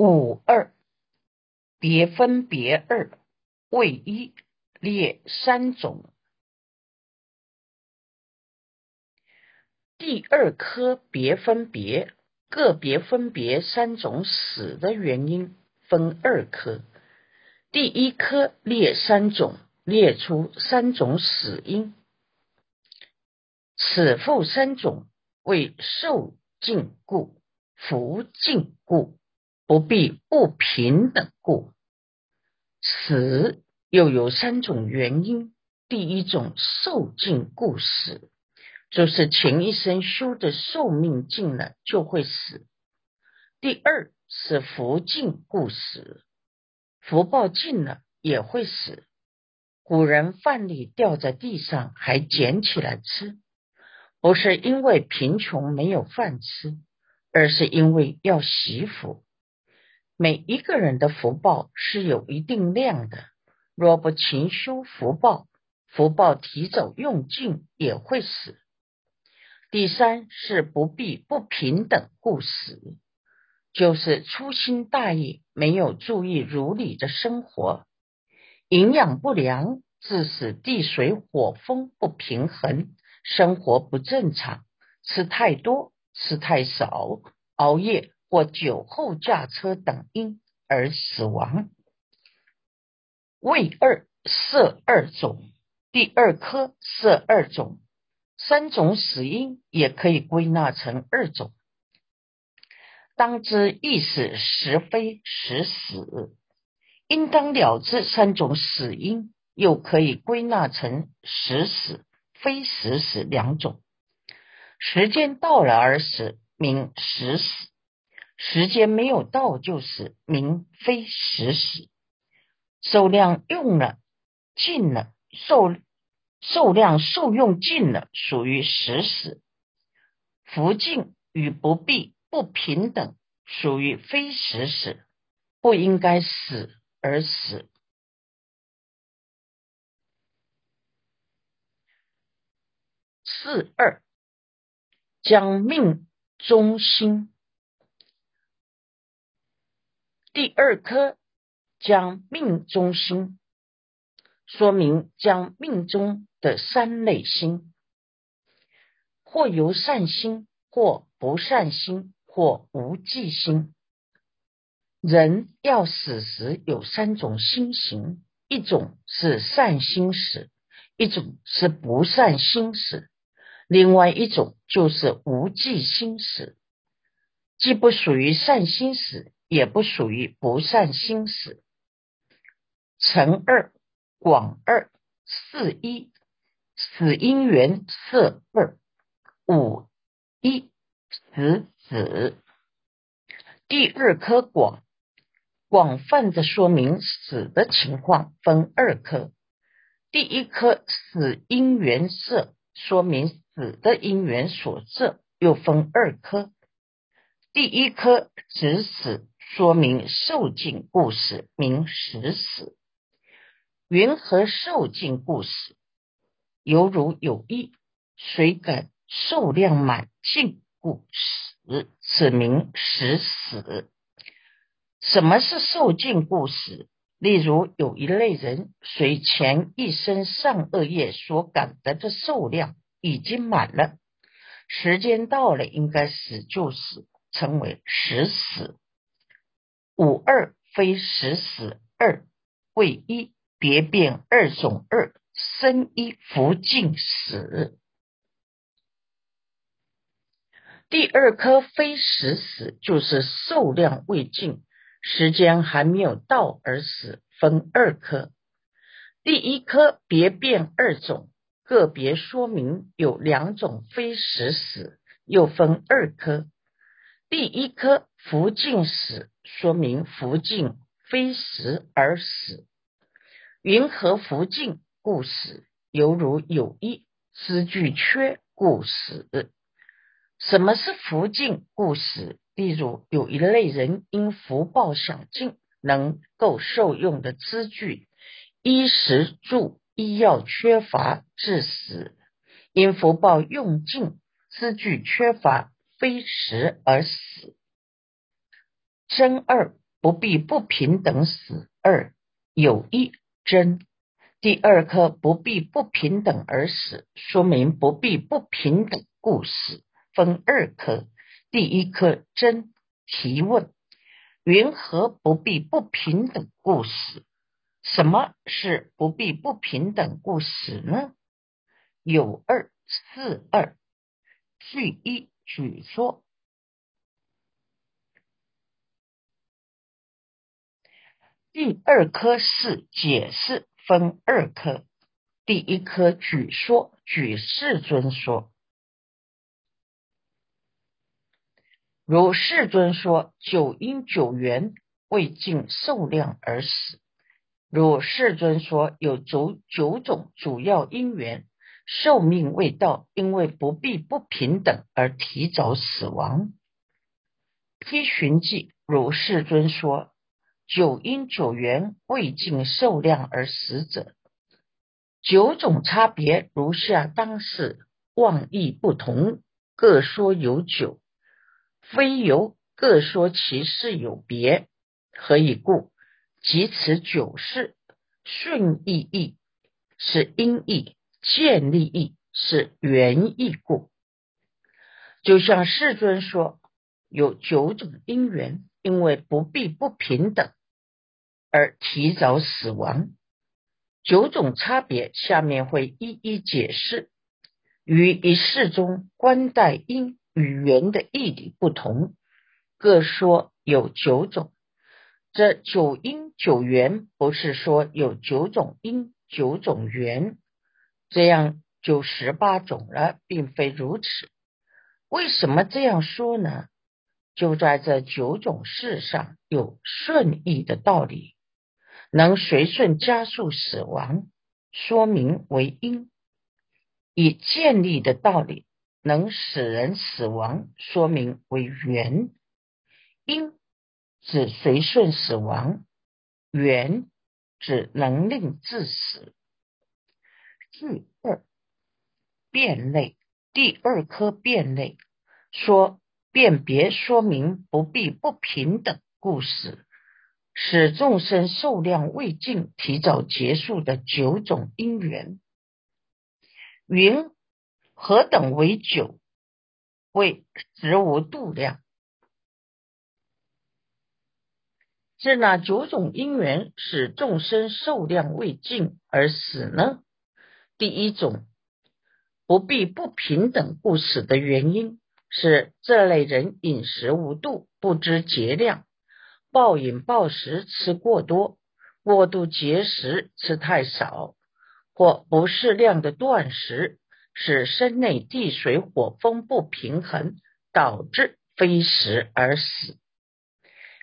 五二别分别二为一列三种。第二科别分别个别分别三种死的原因分二科。第一科列三种，列出三种死因。此复三种为受尽故、福尽故。不必不平等故，死又有三种原因。第一种寿尽故死，就是前一生修的寿命尽了就会死。第二是福尽故死，福报尽了也会死。古人饭粒掉在地上还捡起来吃，不是因为贫穷没有饭吃，而是因为要惜福。每一个人的福报是有一定量的，若不勤修福报，福报提早用尽也会死。第三是不必不平等故死，就是粗心大意，没有注意如理的生活，营养不良，致使地水火风不平衡，生活不正常，吃太多，吃太少，熬夜。或酒后驾车等因而死亡。胃二色二种，第二科色二种，三种死因也可以归纳成二种。当知意死实非实死，应当了知三种死因，又可以归纳成实死、非实死两种。时间到了而死，名实死。时间没有到就是名非实死，受量用了尽了，受受量受用尽了，属于实死。福尽与不必不平等，属于非实死，不应该死而死。四二将命中心。第二颗将命中心，说明将命中的三类心，或由善心，或不善心，或无记心。人要死时有三种心形，一种是善心死，一种是不善心死，另外一种就是无记心死，既不属于善心死。也不属于不善心死。乘二广二四一死因缘色二五一死子。第二颗广广泛的说明死的情况分二颗。第一颗死因缘色说明死的因缘所色又分二颗。第一颗指死。说明受尽故事名实死，云何受尽故事？犹如有意，谁敢受量满尽故死？此名实死。什么是受尽故死？例如有一类人，随前一生善恶业所感得的受量已经满了，时间到了应该死就死，称为实死。五二非实死二为一别变二种二生一福尽死。第二颗非实死就是寿量未尽，时间还没有到而死，分二颗。第一颗别变二种，个别说明有两种非实死，又分二颗。第一颗福尽死，说明福尽非时而死。云何福尽故死？犹如有一资具缺故死。什么是福尽故死？例如有一类人因福报享尽，能够受用的资具，衣食住医药缺乏致死；因福报用尽，资具缺乏。非时而死。真二不必不平等死二有一真。第二颗不必不平等而死，说明不必不平等故死，分二颗。第一颗真提问：云何不必不平等故死？什么是不必不平等故死呢？有二四二，据一举说。第二颗是解释。分二科，第一科举说，举世尊说，如世尊说，九因九缘未尽寿量而死；如世尊说，有九九种主要因缘，寿命未到，因为不必不平等而提早死亡。批寻记，如世尊说。九因九缘未尽受量而死者，九种差别如下：当是妄意不同，各说有九，非由各说其事有别。何以故？即此九事顺义义是因义，建立义是原义故。就像世尊说，有九种因缘，因为不必不平等。而提早死亡，九种差别，下面会一一解释。于一世中，观待因与缘的义理不同，各说有九种。这九因九缘，不是说有九种因九种缘，这样就十八种了，并非如此。为什么这样说呢？就在这九种事上有顺义的道理。能随顺加速死亡，说明为因；以建立的道理能使人死亡，说明为缘。因指随顺死亡，缘指能令致死。第二变类，第二颗变类说辨别说明不必不平等故事。使众生寿量未尽，提早结束的九种因缘，云何等为九？为实无度量。是哪九种因缘使众生寿量未尽而死呢？第一种不必不平等故死的原因，是这类人饮食无度，不知节量。暴饮暴食，吃过多；过度节食，吃太少；或不适量的断食，使身内地水火风不平衡，导致非食而死。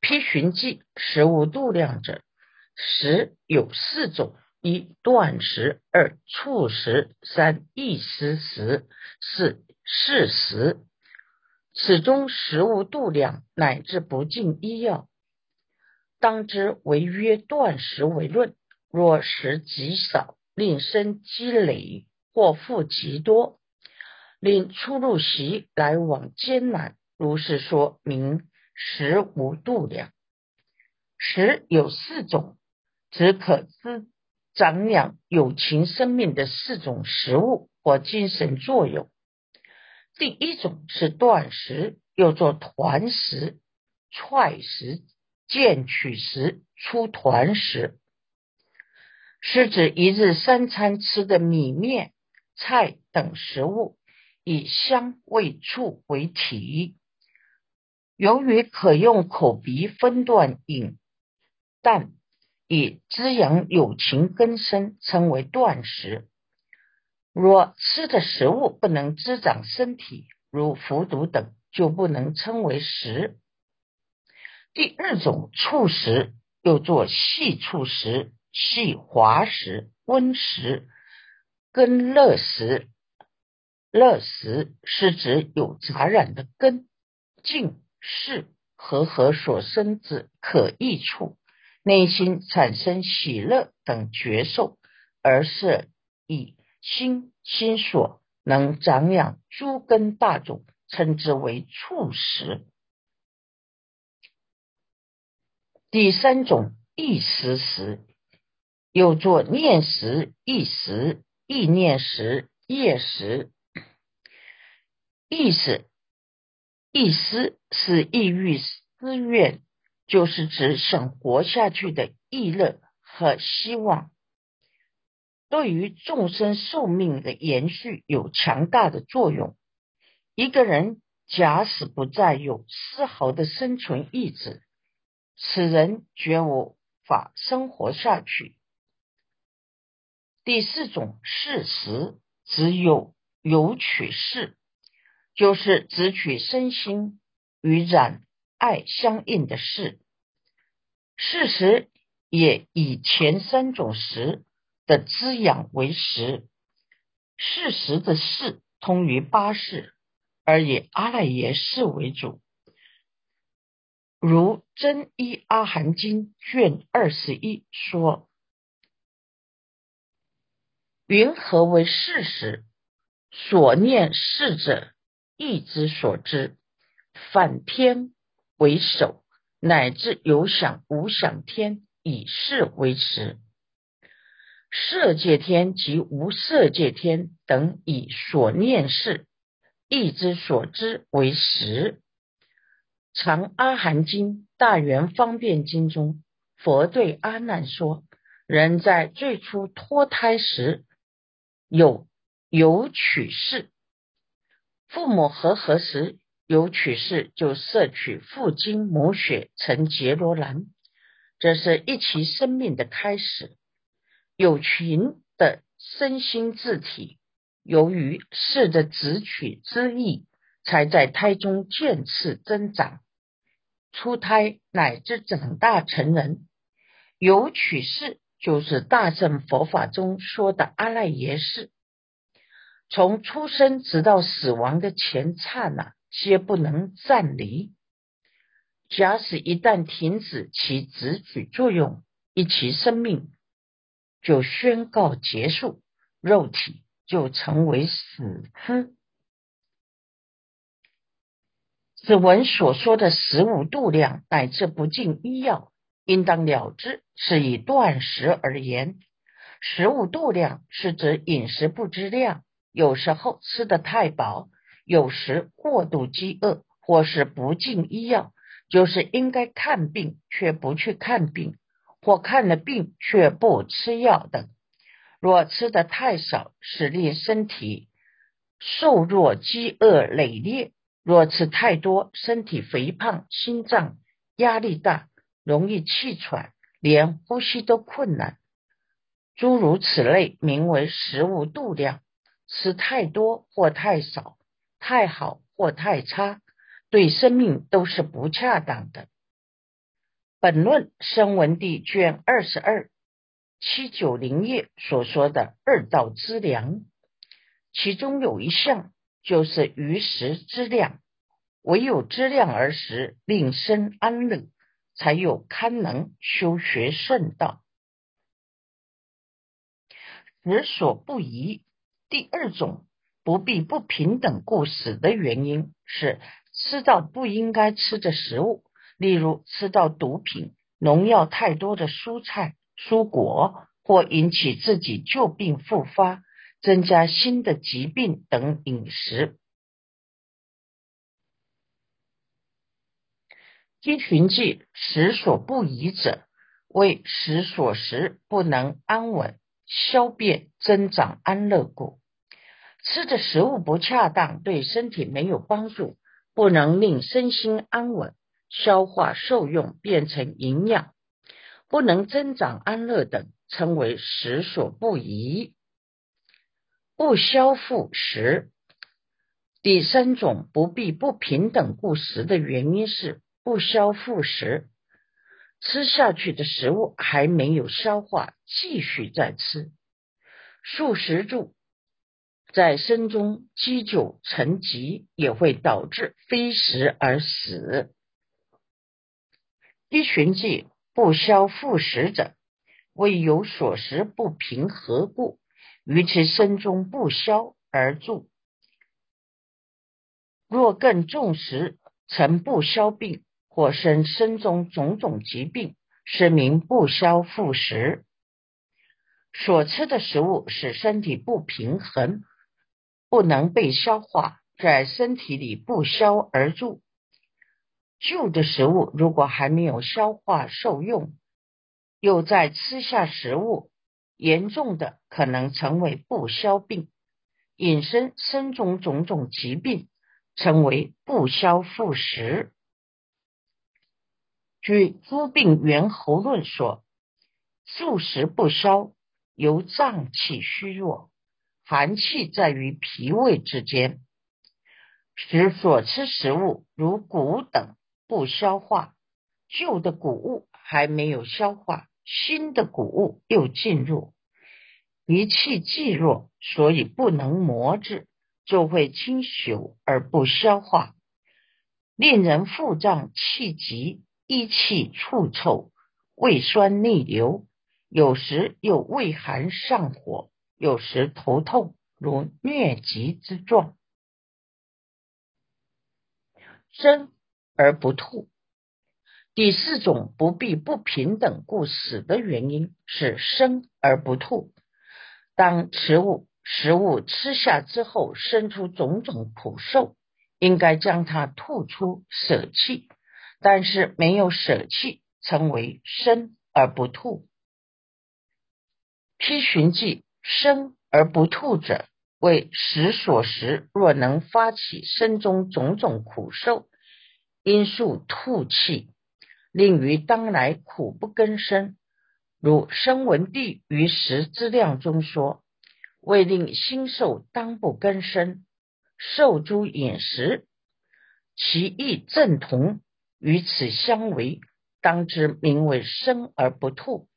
批寻记食物度量者，食有四种：一断食，二促食，三易失食，四适食。此中食物度量乃至不尽医药。当知为约断食为论，若食极少，令身积累；或负极多，令出入息来往艰难。如是说明食无度量。食有四种，只可滋长养有情生命的四种食物或精神作用。第一种是断食，又作团食、踹食。见取食出团食，是指一日三餐吃的米面菜等食物，以香味触为体。由于可用口鼻分段饮，但以滋养有情根生，称为断食。若吃的食物不能滋长身体，如服毒等，就不能称为食。第二种触食，又作细触食、细滑食、温食、根乐食。乐食是指有杂染的根、茎、是和合所生之可益处，内心产生喜乐等觉受，而是以心心所能长养诸根大种，称之为触食。第三种意识时，又作念时、意识、意念时、业时。意识、意思是意欲、思愿，就是指想活下去的意乐和希望，对于众生寿命的延续有强大的作用。一个人假使不再有丝毫的生存意志，此人绝无法生活下去。第四种事实，只有有取事，就是只取身心与染爱相应的事。事实也以前三种实的滋养为实。事实的事通于八事，而以阿赖耶识为主。如《真一阿含经》卷二十一说：“云何为事实？所念事者，意之所知。反天为首，乃至有想无想天，以事为实。色界天及无色界天等，以所念事、意之所知为实。”《长阿含经》《大圆方便经》中，佛对阿难说：“人在最初脱胎时，有有取事；父母和合时，有取事就摄取父精母血成杰罗兰，这是一期生命的开始。有群的身心自体，由于是的子取之意，才在胎中渐次增长。”出胎乃至长大成人，有取世，就是大乘佛法中说的阿赖耶识。从出生直到死亡的前刹那，皆不能暂离。假使一旦停止其直取作用，一其生命就宣告结束，肉体就成为死尸。此文所说的食物度量乃至不进医药，应当了之，是以断食而言。食物度量是指饮食不知量，有时候吃得太饱，有时过度饥饿，或是不进医药，就是应该看病却不去看病，或看了病却不吃药等。若吃得太少，使令身体瘦弱、饥饿累累。若吃太多，身体肥胖，心脏压力大，容易气喘，连呼吸都困难。诸如此类，名为食物度量。吃太多或太少，太好或太差，对生命都是不恰当的。本论声闻地卷二十二七九零页所说的二道之粮，其中有一项。就是于时之量，唯有知量而食，令生安乐，才有堪能修学圣道。食所不宜，第二种不必不平等故死的原因是吃到不应该吃的食物，例如吃到毒品、农药太多的蔬菜、蔬果，或引起自己旧病复发。增加新的疾病等饮食，积群记食所不宜者，为食所食不能安稳消便增长安乐故。吃的食物不恰当，对身体没有帮助，不能令身心安稳消化受用变成营养，不能增长安乐等，称为食所不宜。不消复食，第三种不必不平等故食的原因是不消复食，吃下去的食物还没有消化，继续再吃，素食住在身中积久成疾，也会导致非食而死。一寻记不消复食者，为有所食不平何故？于其身中不消而住，若更重时，曾不消病，或生身中种种疾病，是名不消复食。所吃的食物使身体不平衡，不能被消化，在身体里不消而住。旧的食物如果还没有消化受用，又在吃下食物，严重的可能成为不消病，引申身中种种疾病，成为不消复食。据《诸病源候论》说，素食不消，由脏气虚弱，寒气在于脾胃之间，使所吃食物如谷等不消化，旧的谷物还没有消化，新的谷物又进入，一气既弱，所以不能磨制，就会清朽而不消化，令人腹胀气急。一气触臭，胃酸逆流，有时又胃寒上火，有时头痛，如疟疾之状。生而不吐。第四种不必不平等故死的原因是生而不吐。当食物食物吃下之后，生出种种苦受，应该将它吐出，舍弃。但是没有舍弃，称为生而不吐。批寻记生而不吐者，为食所食若能发起身中种种苦受，因数吐气，令于当来苦不根生。如声闻地于食之量中说：为令心受当不根生，受诸饮食，其意正同。与此相违，当知名为生而不吐。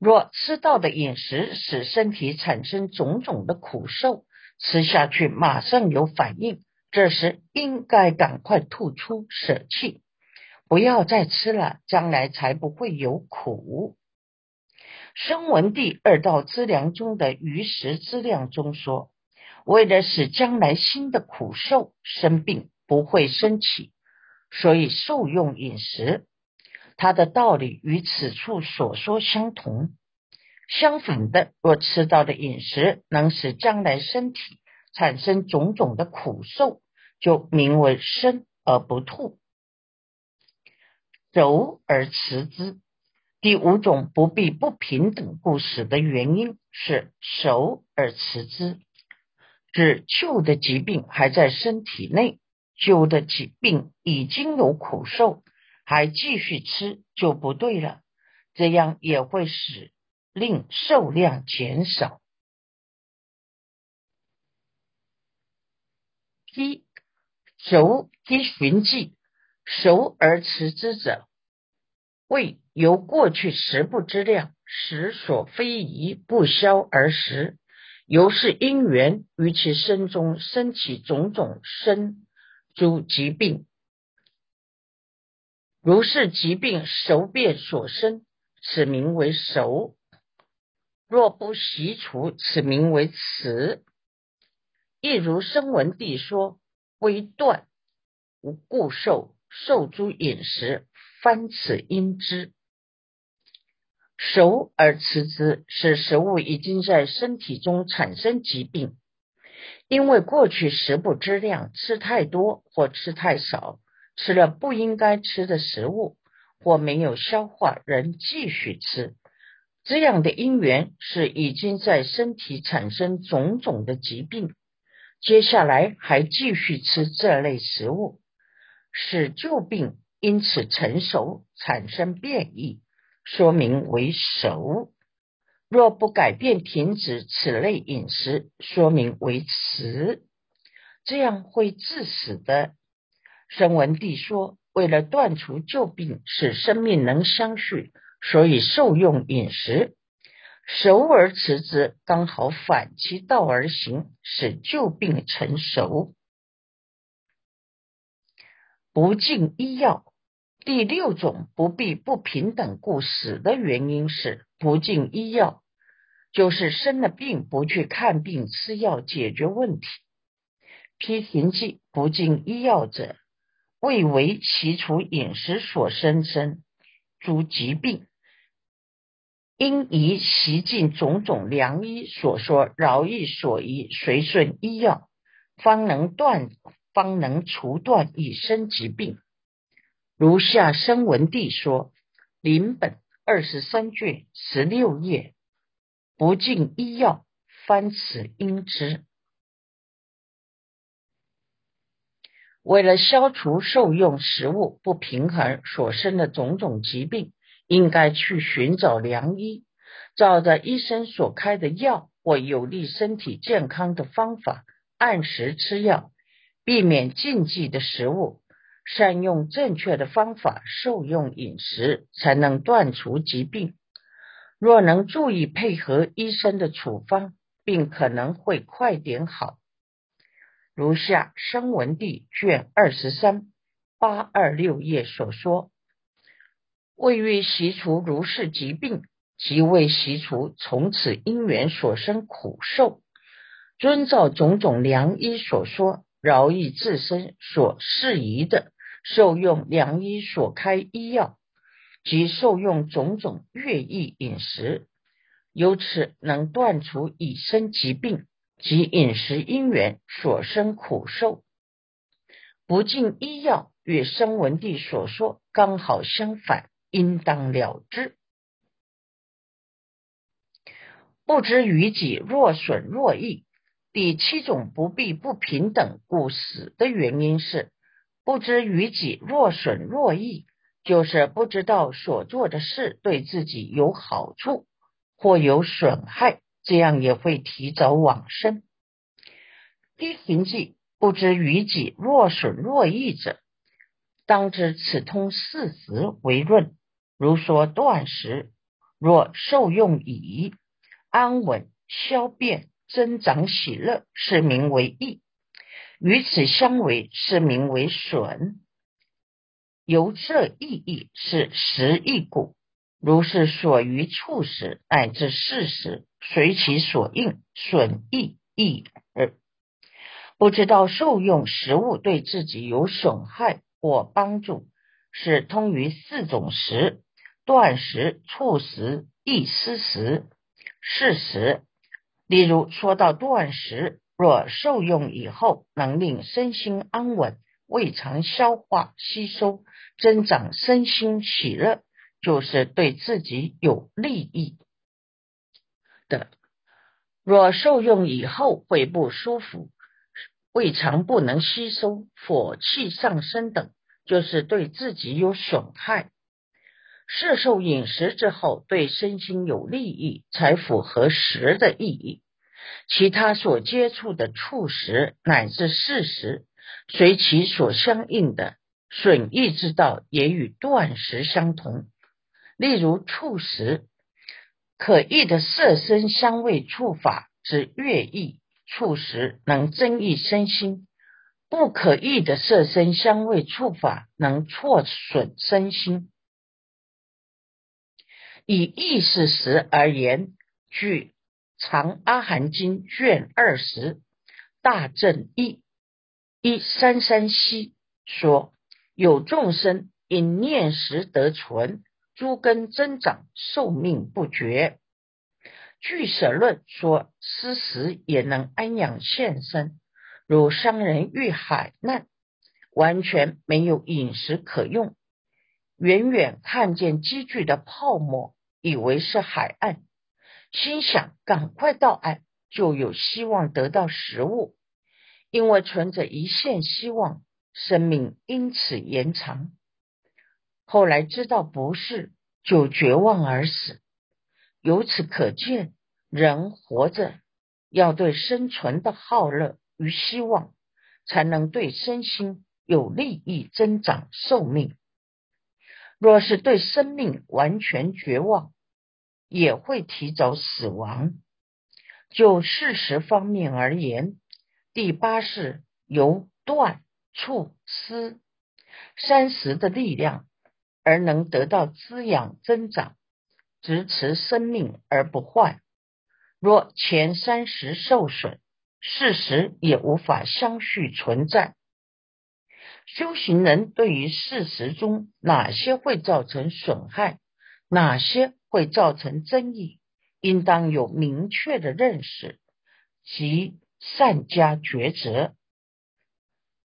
若吃到的饮食使身体产生种种的苦受，吃下去马上有反应，这时应该赶快吐出舍弃，不要再吃了，将来才不会有苦。声闻第二道资粮中的余食资粮中说，为了使将来新的苦受生病不会升起。所以受用饮食，它的道理与此处所说相同。相反的，若吃到的饮食能使将来身体产生种种的苦受，就名为生而不吐，柔而持之。第五种不必不平等故事的原因是熟而持之，指旧的疾病还在身体内。旧的疾病已经有苦受，还继续吃就不对了，这样也会使令受量减少。一熟一寻迹，熟而持之者，为由过去食不之量，食所非宜不消而食，由是因缘于其身中生起种种生。诸疾病，如是疾病熟变所生，此名为熟；若不习除，此名为辞。亦如声闻地说，微断无故受，受诸饮食，翻此因之。熟而辞之，使食物已经在身体中产生疾病。因为过去食不知量，吃太多或吃太少，吃了不应该吃的食物，或没有消化，仍继续吃，这样的因缘是已经在身体产生种种的疾病。接下来还继续吃这类食物，使旧病因此成熟，产生变异，说明为熟。若不改变、停止此类饮食，说明为迟，这样会致死的。声闻帝说，为了断除旧病，使生命能相续，所以受用饮食，熟而辞之，刚好反其道而行，使旧病成熟。不进医药，第六种不必不平等故死的原因是不进医药。就是生了病不去看病吃药解决问题，批评记不进医药者，未为其除饮食所生生诸疾病，因宜习尽种种良医所说饶益所宜，随顺医药，方能断，方能除断以生疾病。如下生文帝说：临本二十三卷十六页，不尽医药，翻此应之。为了消除受用食物不平衡所生的种种疾病，应该去寻找良医，照着医生所开的药或有利身体健康的方法，按时吃药，避免禁忌的食物，善用正确的方法受用饮食，才能断除疾病。若能注意配合医生的处方，病可能会快点好。如下声文帝卷二十三八二六页所说：为欲习除如是疾病，即为习除从此因缘所生苦受，遵照种种良医所说，饶益自身所适宜的，受用良医所开医药，及受用种种乐意饮食，由此能断除已生疾病。及饮食因缘所生苦受，不尽医药，与生文帝所说刚好相反，应当了之。不知于己若损若益，第七种不必不平等故死的原因是不知于己若损若益，就是不知道所做的事对自己有好处或有损害。这样也会提早往生。低行记不知于己若损若益者，当知此通四时为论。如说断食，若受用已，安稳消变增长喜乐，是名为益；与此相违，是名为损。由这意义是实义故。如是所于处时乃至事时，随其所应，损益益而不知道受用食物对自己有损害或帮助，是通于四种食：断食、处食、意思食、事实。例如说到断食，若受用以后能令身心安稳、胃肠消化吸收、增长身心喜乐。就是对自己有利益的。若受用以后会不舒服、胃肠不能吸收、火气上升等，就是对自己有损害。摄受饮食之后对身心有利益，才符合食的意义。其他所接触的触食乃至事实，随其所相应的损益之道，也与断食相同。例如触食，可益的色身香味触法之悦意触食，能增益身心；不可益的色身香味触法，能挫损身心。以意识食而言，据《长阿含经》卷二十大正义一三三七说，有众生因念食得存。诸根增长，寿命不绝。据舍论说，施食也能安养现身。如商人遇海难，完全没有饮食可用，远远看见积聚的泡沫，以为是海岸，心想赶快到岸，就有希望得到食物。因为存着一线希望，生命因此延长。后来知道不是，就绝望而死。由此可见，人活着要对生存的好乐与希望，才能对身心有利益增长寿命。若是对生命完全绝望，也会提早死亡。就事实方面而言，第八是由断、处、思三十的力量。而能得到滋养增长，直持生命而不坏。若前三十受损，事实也无法相续存在。修行人对于事实中哪些会造成损害，哪些会造成争议，应当有明确的认识及善加抉择，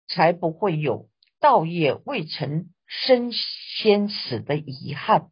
才不会有道业未成身先死的遗憾。